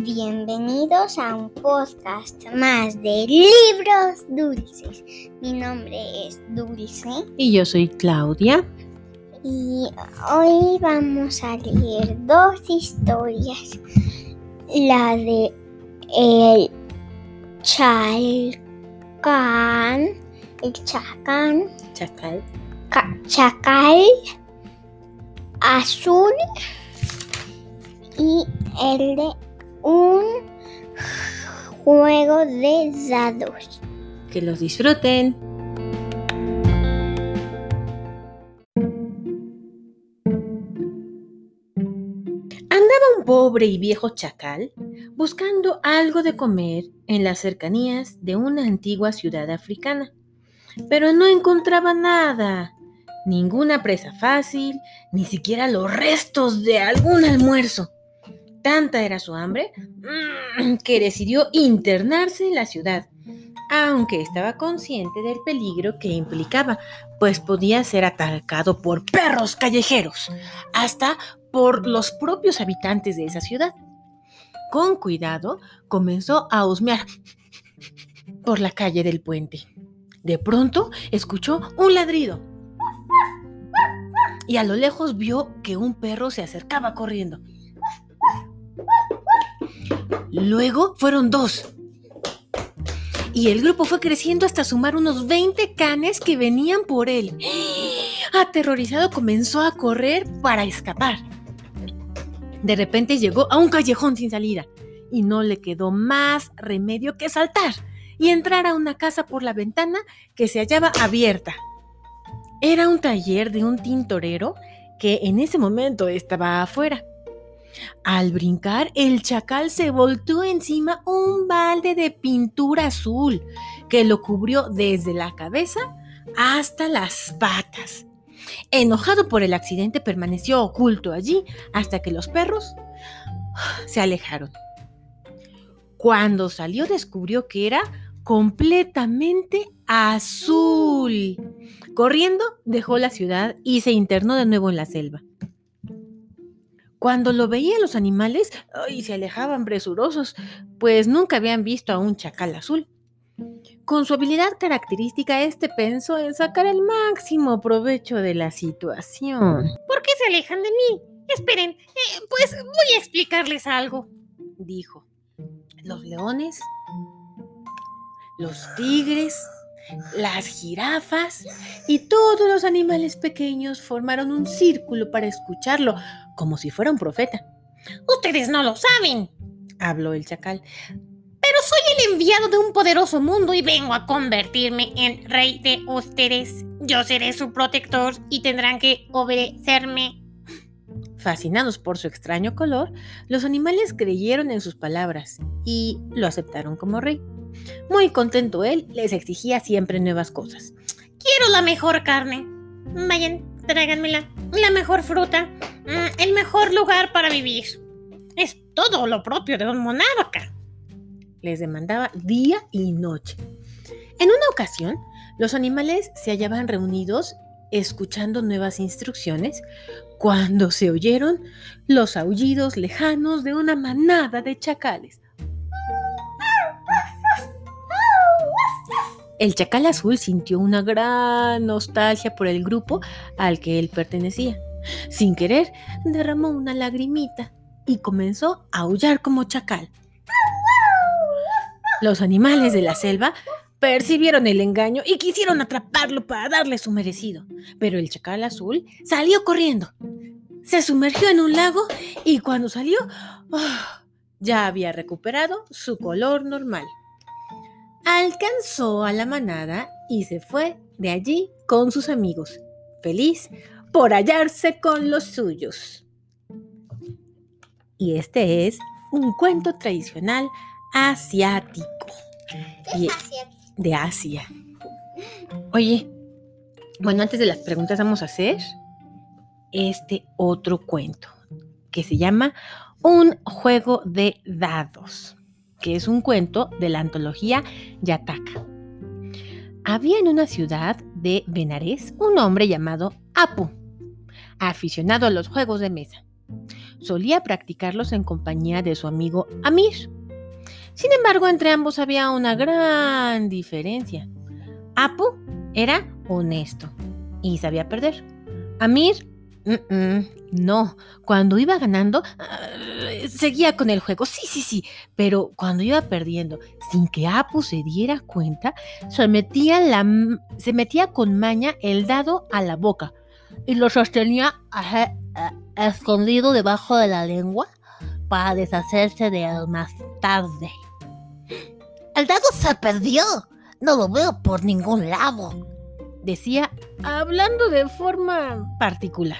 Bienvenidos a un podcast más de libros dulces. Mi nombre es Dulce Y yo soy Claudia. y hoy vamos a leer dos historias. La de el chalcán, el chacán, Chacal. ca- chacal azul y el de un juego de dados. Que los disfruten. Andaba un pobre y viejo chacal buscando algo de comer en las cercanías de una antigua ciudad africana, pero no encontraba nada, ninguna presa fácil, ni siquiera los restos de algún almuerzo. Tanta era su hambre mm, que decidió internarse en la ciudad, aunque estaba consciente del peligro que implicaba, pues podía ser atacado por perros callejeros, hasta por los propios habitantes de esa ciudad. Con cuidado, comenzó a husmear por la calle del puente. De pronto, escuchó un ladrido y a lo lejos vio que un perro se acercaba corriendo. Luego fueron dos. Y el grupo fue creciendo hasta sumar unos 20 canes que venían por él. Aterrorizado comenzó a correr para escapar. De repente llegó a un callejón sin salida y no le quedó más remedio que saltar y entrar a una casa por la ventana que se hallaba abierta. Era un taller de un tintorero que en ese momento estaba afuera. Al brincar, el chacal se volteó encima un balde de pintura azul que lo cubrió desde la cabeza hasta las patas. Enojado por el accidente, permaneció oculto allí hasta que los perros se alejaron. Cuando salió descubrió que era completamente azul. Corriendo, dejó la ciudad y se internó de nuevo en la selva. Cuando lo veían los animales, ay, se alejaban presurosos, pues nunca habían visto a un chacal azul. Con su habilidad característica, este pensó en sacar el máximo provecho de la situación. ¿Por qué se alejan de mí? Esperen, eh, pues voy a explicarles algo. Dijo. Los leones, los tigres, las jirafas y todos los animales pequeños formaron un círculo para escucharlo, como si fuera un profeta. Ustedes no lo saben, Habló el chacal. pero soy el enviado de un poderoso mundo y vengo a convertirme en rey de ustedes. Yo seré su protector y tendrán que obedecerme. Fascinados por su extraño color, los animales creyeron en sus palabras y lo aceptaron como rey. Muy contento él, les exigía siempre nuevas cosas. Quiero la mejor carne. Vayan, tráiganmela. La mejor fruta. mm, el mejor lugar para vivir. Es todo lo propio de un monarca. Les demandaba día y noche. En una ocasión, los animales se hallaban reunidos escuchando nuevas instrucciones cuando se oyeron los aullidos lejanos de una manada de chacales. El chacal azul sintió una gran nostalgia por el grupo al que él pertenecía. Sin querer, derramó una lagrimita y comenzó a aullar como chacal. Los animales de la selva percibieron el engaño y quisieron atraparlo para darle su merecido. Pero el chacal azul salió corriendo. Se sumergió en un lago y cuando salió, ¡ah! ya había recuperado su color normal. Alcanzó a la manada y se fue de allí con sus amigos, feliz por hallarse con los suyos. Y este es un cuento tradicional asiático y- de Asia. Oye, bueno, antes de las preguntas vamos a hacer este otro cuento que se llama Un juego de dados, que es un cuento de la antología Yataka. Había en una ciudad de Benares un hombre llamado Apu, aficionado a los juegos de mesa. solía practicarlos en compañía de su amigo Amir. Sin embargo, entre ambos había una gran diferencia. Apu era honesto y sabía perder. Amir, no, cuando iba ganando, ah, seguía con el juego, sí, sí, sí, pero cuando iba perdiendo, sin que Apu se diera cuenta, se metía, con maña el dado a la boca y lo sostenía escondido debajo de la lengua para deshacerse de él más tarde. El dado se perdió. No lo veo por ningún lado. Decía, hablando de forma particular.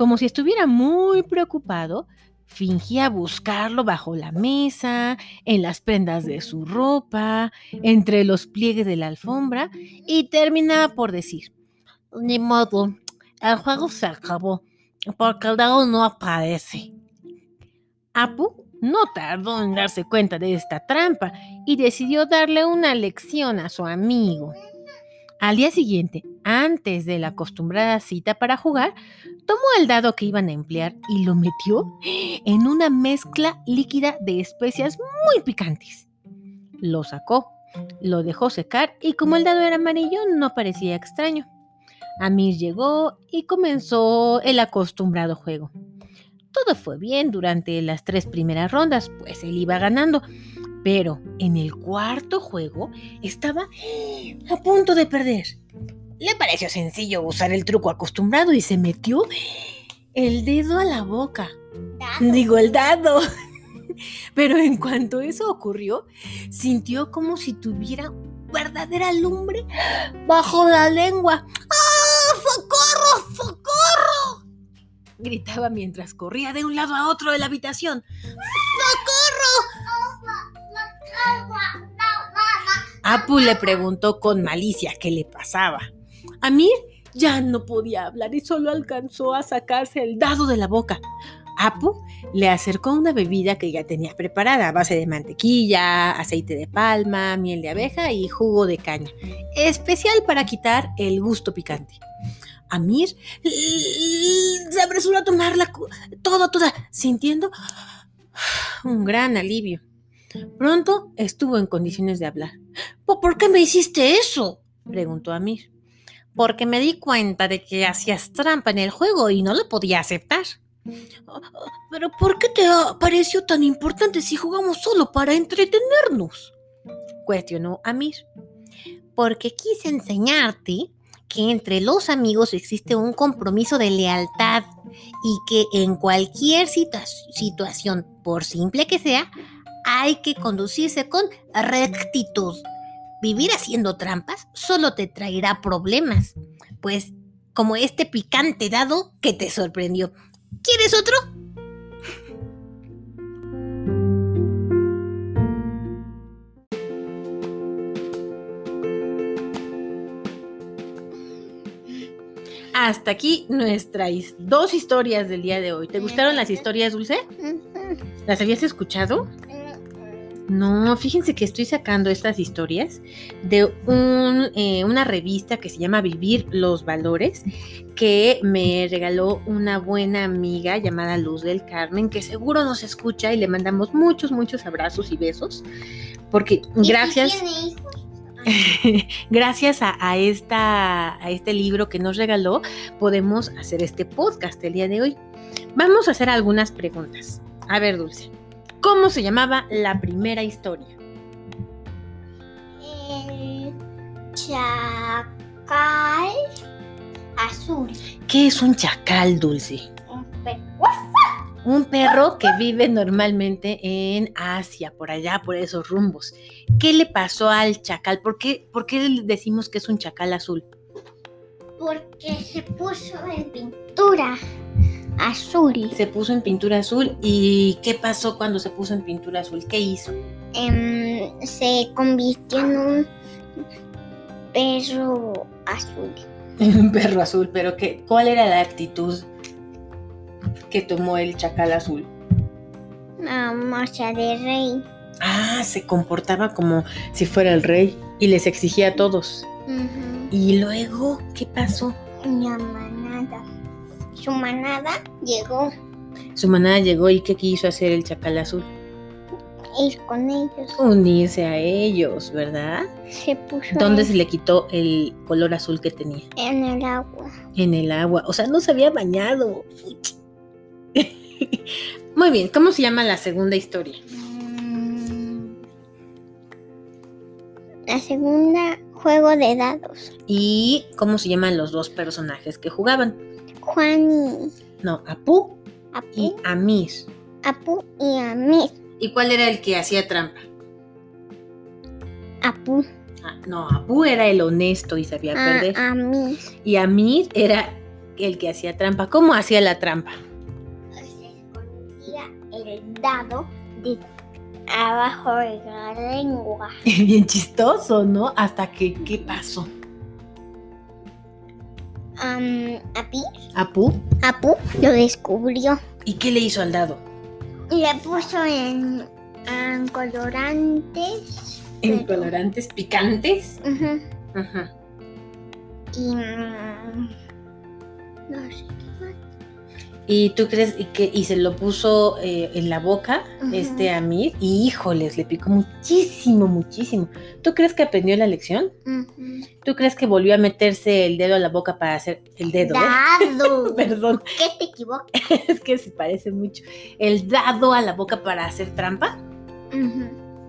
Como si estuviera muy preocupado, fingía buscarlo bajo la mesa, en las prendas de su ropa, entre los pliegues de la alfombra, y terminaba por decir, Ni modo, el juego se acabó, porque el dado no aparece. Apu no tardó en darse cuenta de esta trampa y decidió darle una lección a su amigo. Al día siguiente, antes de la acostumbrada cita para jugar, tomó el dado que iban a emplear y lo metió en una mezcla líquida de especias muy picantes. Lo sacó, lo dejó secar y como el dado era amarillo no parecía extraño. Amir llegó y comenzó el acostumbrado juego. Todo fue bien durante las tres primeras rondas, pues él iba ganando. Pero en el cuarto juego estaba a punto de perder. Le pareció sencillo usar el truco acostumbrado y se metió el dedo a la boca. Dado. Digo, el dado. Pero en cuanto eso ocurrió, sintió como si tuviera verdadera lumbre bajo la lengua. ¡Ah! ¡Socorro! ¡Socorro! Gritaba mientras corría de un lado a otro de la habitación. Apu le preguntó con malicia qué le pasaba. Amir ya no podía hablar y solo alcanzó a sacarse el dado de la boca. Apu le acercó una bebida que ya tenía preparada a base de mantequilla, aceite de palma, miel de abeja y jugo de caña, especial para quitar el gusto picante. Amir se apresuró a tomarla toda, toda, sintiendo un gran alivio. Pronto estuvo en condiciones de hablar. ¿Por qué me hiciste eso? preguntó Amir. Porque me di cuenta de que hacías trampa en el juego y no lo podía aceptar. Pero ¿por qué te pareció tan importante si jugamos solo para entretenernos? cuestionó Amir. Porque quise enseñarte que entre los amigos existe un compromiso de lealtad y que en cualquier situa situación, por simple que sea, hay que conducirse con rectitud. Vivir haciendo trampas solo te traerá problemas, pues como este picante dado que te sorprendió. ¿Quieres otro? Hasta aquí nuestras dos historias del día de hoy. ¿Te gustaron las historias, Dulce? ¿Las habías escuchado? No, fíjense que estoy sacando estas historias de un, eh, una revista que se llama Vivir los Valores, que me regaló una buena amiga llamada Luz del Carmen, que seguro nos escucha y le mandamos muchos, muchos abrazos y besos, porque gracias... Gracias a, a, esta, a este libro que nos regaló, podemos hacer este podcast el día de hoy. Vamos a hacer algunas preguntas. A ver, Dulce, ¿cómo se llamaba la primera historia? El chacal azul. ¿Qué es un chacal, Dulce? Un perro. Un perro que vive normalmente en Asia, por allá, por esos rumbos. ¿Qué le pasó al chacal? ¿Por qué, por qué decimos que es un chacal azul? Porque se puso en pintura azul. Se puso en pintura azul. ¿Y qué pasó cuando se puso en pintura azul? ¿Qué hizo? Em, se convirtió en un perro azul. un perro azul, pero ¿qué, ¿cuál era la actitud que tomó el chacal azul? Una marcha de rey. Ah, se comportaba como si fuera el rey y les exigía a todos. ¿Y luego qué pasó? La. Su manada llegó. Su manada llegó y ¿qué quiso hacer el chacal azul? Ir con ellos. Unirse a ellos, ¿verdad? Se puso ¿Dónde se le quitó el color azul que tenía? en el agua. En el agua. O sea, no se había bañado. Muy bien, ¿cómo se llama la segunda historia? Mm. La segunda, juego de dados. ¿Y cómo se llaman los dos personajes que jugaban? Juan y No, Apu Apu, y Amir. Apu y Amir. ¿Y cuál era el que hacía trampa? Apu, Ah, no, Apu era el honesto y sabía a, perder. Amir. Y Amir era el que hacía trampa. ¿Cómo hacía la trampa? Se escondía el dado de abajo de la lengua. Bien chistoso, ¿no? Hasta que, ¿qué pasó? Am, Api, Apu. Apu lo descubrió. ¿Y qué le hizo al dado? Le puso en, en colorantes. En Pero- colorantes picantes. Ujú. Ajá. Y. mm, no sé. ¿Y tú crees y que y se lo puso eh, en la boca este Amir? Y híjoles, le picó muchísimo, muchísimo. ¿Tú crees que aprendió la lección? ¿Tú crees que volvió a meterse el dedo a la boca para hacer el dedo? eh? Dado. Perdón, ¿Qué te equivocas? es que se parece mucho. ¿El dado a la boca para hacer trampa?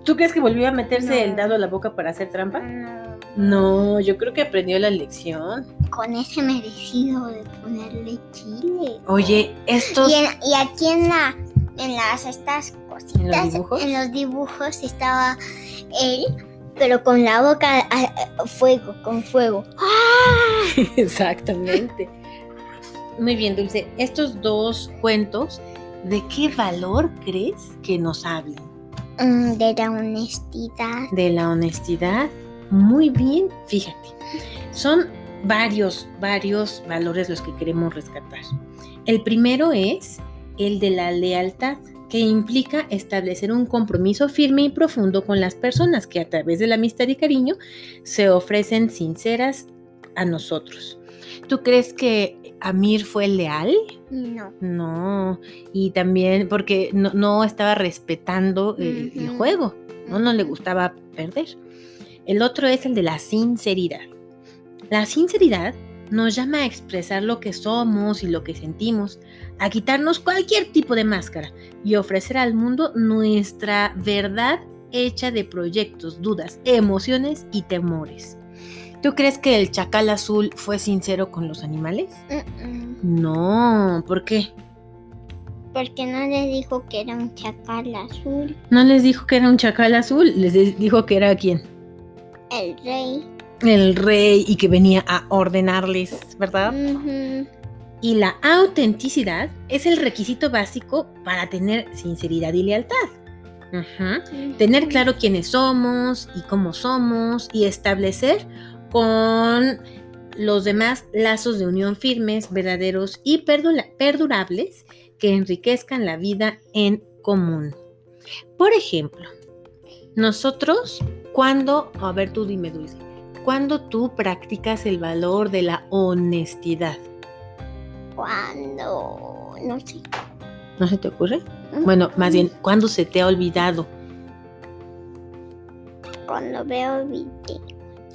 ¿Tú crees que volvió a meterse No. el dado a la boca para hacer trampa? No. No, yo creo que aprendió la lección. Con ese merecido de ponerle chile. Oye, estos... Y, en- y aquí en la en las estas cositas ¿En los dibujos? en los dibujos estaba él pero con la boca a- a- fuego con fuego Exactamente. Muy bien, Dulce. Estos dos cuentos, ¿de qué valor crees que nos hablen? Mm, de la honestidad De la honestidad. Muy bien, fíjate. Son varios, varios valores los que queremos rescatar. El primero es el de la lealtad, que implica establecer un compromiso firme y profundo con las personas que a través de la amistad y cariño se ofrecen sinceras a nosotros. ¿Tú crees que Amir fue leal? no No, y también porque no, no estaba respetando el, el juego, ¿no? no le gustaba perder. El otro es el de la sinceridad. La sinceridad nos llama a expresar lo que somos y lo que sentimos, a quitarnos cualquier tipo de máscara y ofrecer al mundo nuestra verdad hecha de proyectos, dudas, emociones y temores. ¿Tú crees que el chacal azul fue sincero con los animales? No, ¿por qué? porque no le dijo que era un chacal azul No les dijo que era un chacal azul, les dijo que era quién? El rey El rey y que venía a ordenarles, ¿verdad? Y la autenticidad es el requisito básico para tener sinceridad y lealtad. Tener claro quiénes somos y cómo somos y establecer con los demás lazos de unión firmes, verdaderos y perdurables que enriquezcan la vida en común. Por ejemplo, nosotros, cuando, a ver tú dime Dulce, cuando tú practicas el valor de la honestidad, cuando no sé ¿no se te ocurre? Bueno, más bien, ¿cuándo se te ha olvidado? cuando veo video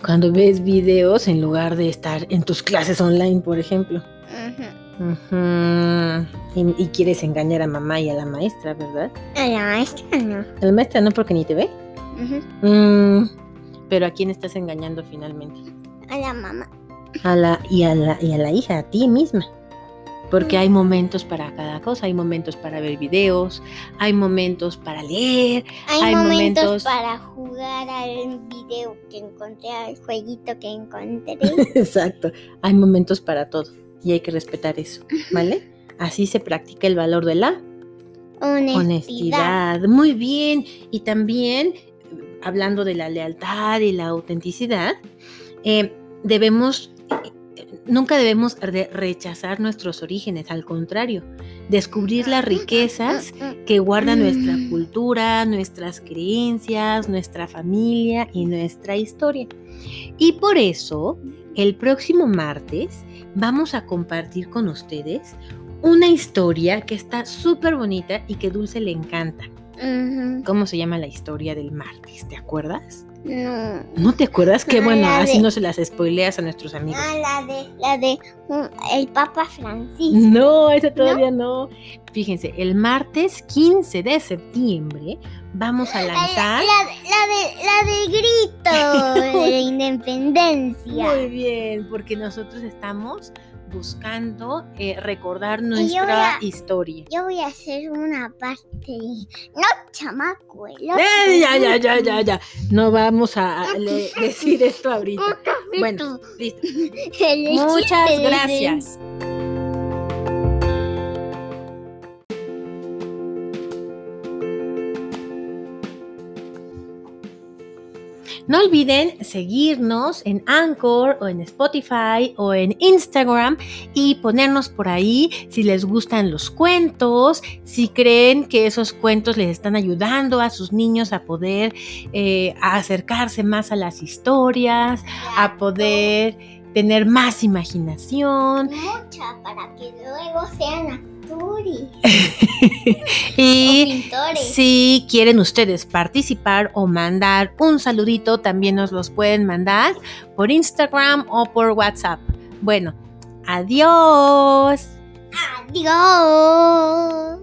Cuando ves videos en lugar de estar en tus clases online, por ejemplo. Ujú. Ujú. y, y quieres engañar a mamá y a la maestra, ¿verdad? a la maestra no A la maestra no porque ni te ve. Mm, pero ¿a quién estás engañando finalmente? a la mamá A la, y, a la, y a la hija, a ti misma. Porque hay momentos para cada cosa, hay momentos para ver videos, hay momentos para leer, Hay, Hay momentos, momentos- para jugar al video que encontré, al jueguito que encontré. Exacto, hay momentos para todo y hay que respetar eso, ¿vale? Así se practica el valor de la Honestidad. honestidad. Muy bien. Y también, hablando de la lealtad y la autenticidad, eh, debemos, eh, nunca debemos de rechazar nuestros orígenes, al contrario, descubrir las riquezas que guarda nuestra Mm. cultura, nuestras creencias, nuestra familia y nuestra historia. Y por eso, el próximo martes vamos a compartir con ustedes una historia que está súper bonita y que Dulce le encanta. ¿Cómo se llama la historia del martes? ¿Te acuerdas? No. ¿No te acuerdas? Qué Ah, bueno, la así de- no se las spoileas a nuestros amigos. Ah, la de, la de mm, el Papa Francisco. No, esa todavía no. Fíjense, el martes 15 de septiembre vamos a La, lanzar. la- la de, la de grito de la independencia. Muy bien, porque nosotros estamos buscando eh, recordar nuestra a- historia. Yo voy a hacer una parte. No, chamaco. Eh, ya, ya, ya, ya, ya. No vamos a le- decir esto ahorita. Bueno, listo. Muchas gracias. No olviden seguirnos en Anchor o en Spotify o en Instagram y ponernos por ahí si les gustan los cuentos, si creen que esos cuentos les están ayudando a sus niños a poder eh, a acercarse más a las historias, a poder tener más imaginación. Mucha para que luego sean actores Y o pintores. si quieren ustedes participar o mandar un saludito, también nos los pueden mandar por Instagram o por WhatsApp. Bueno, adiós. Adiós.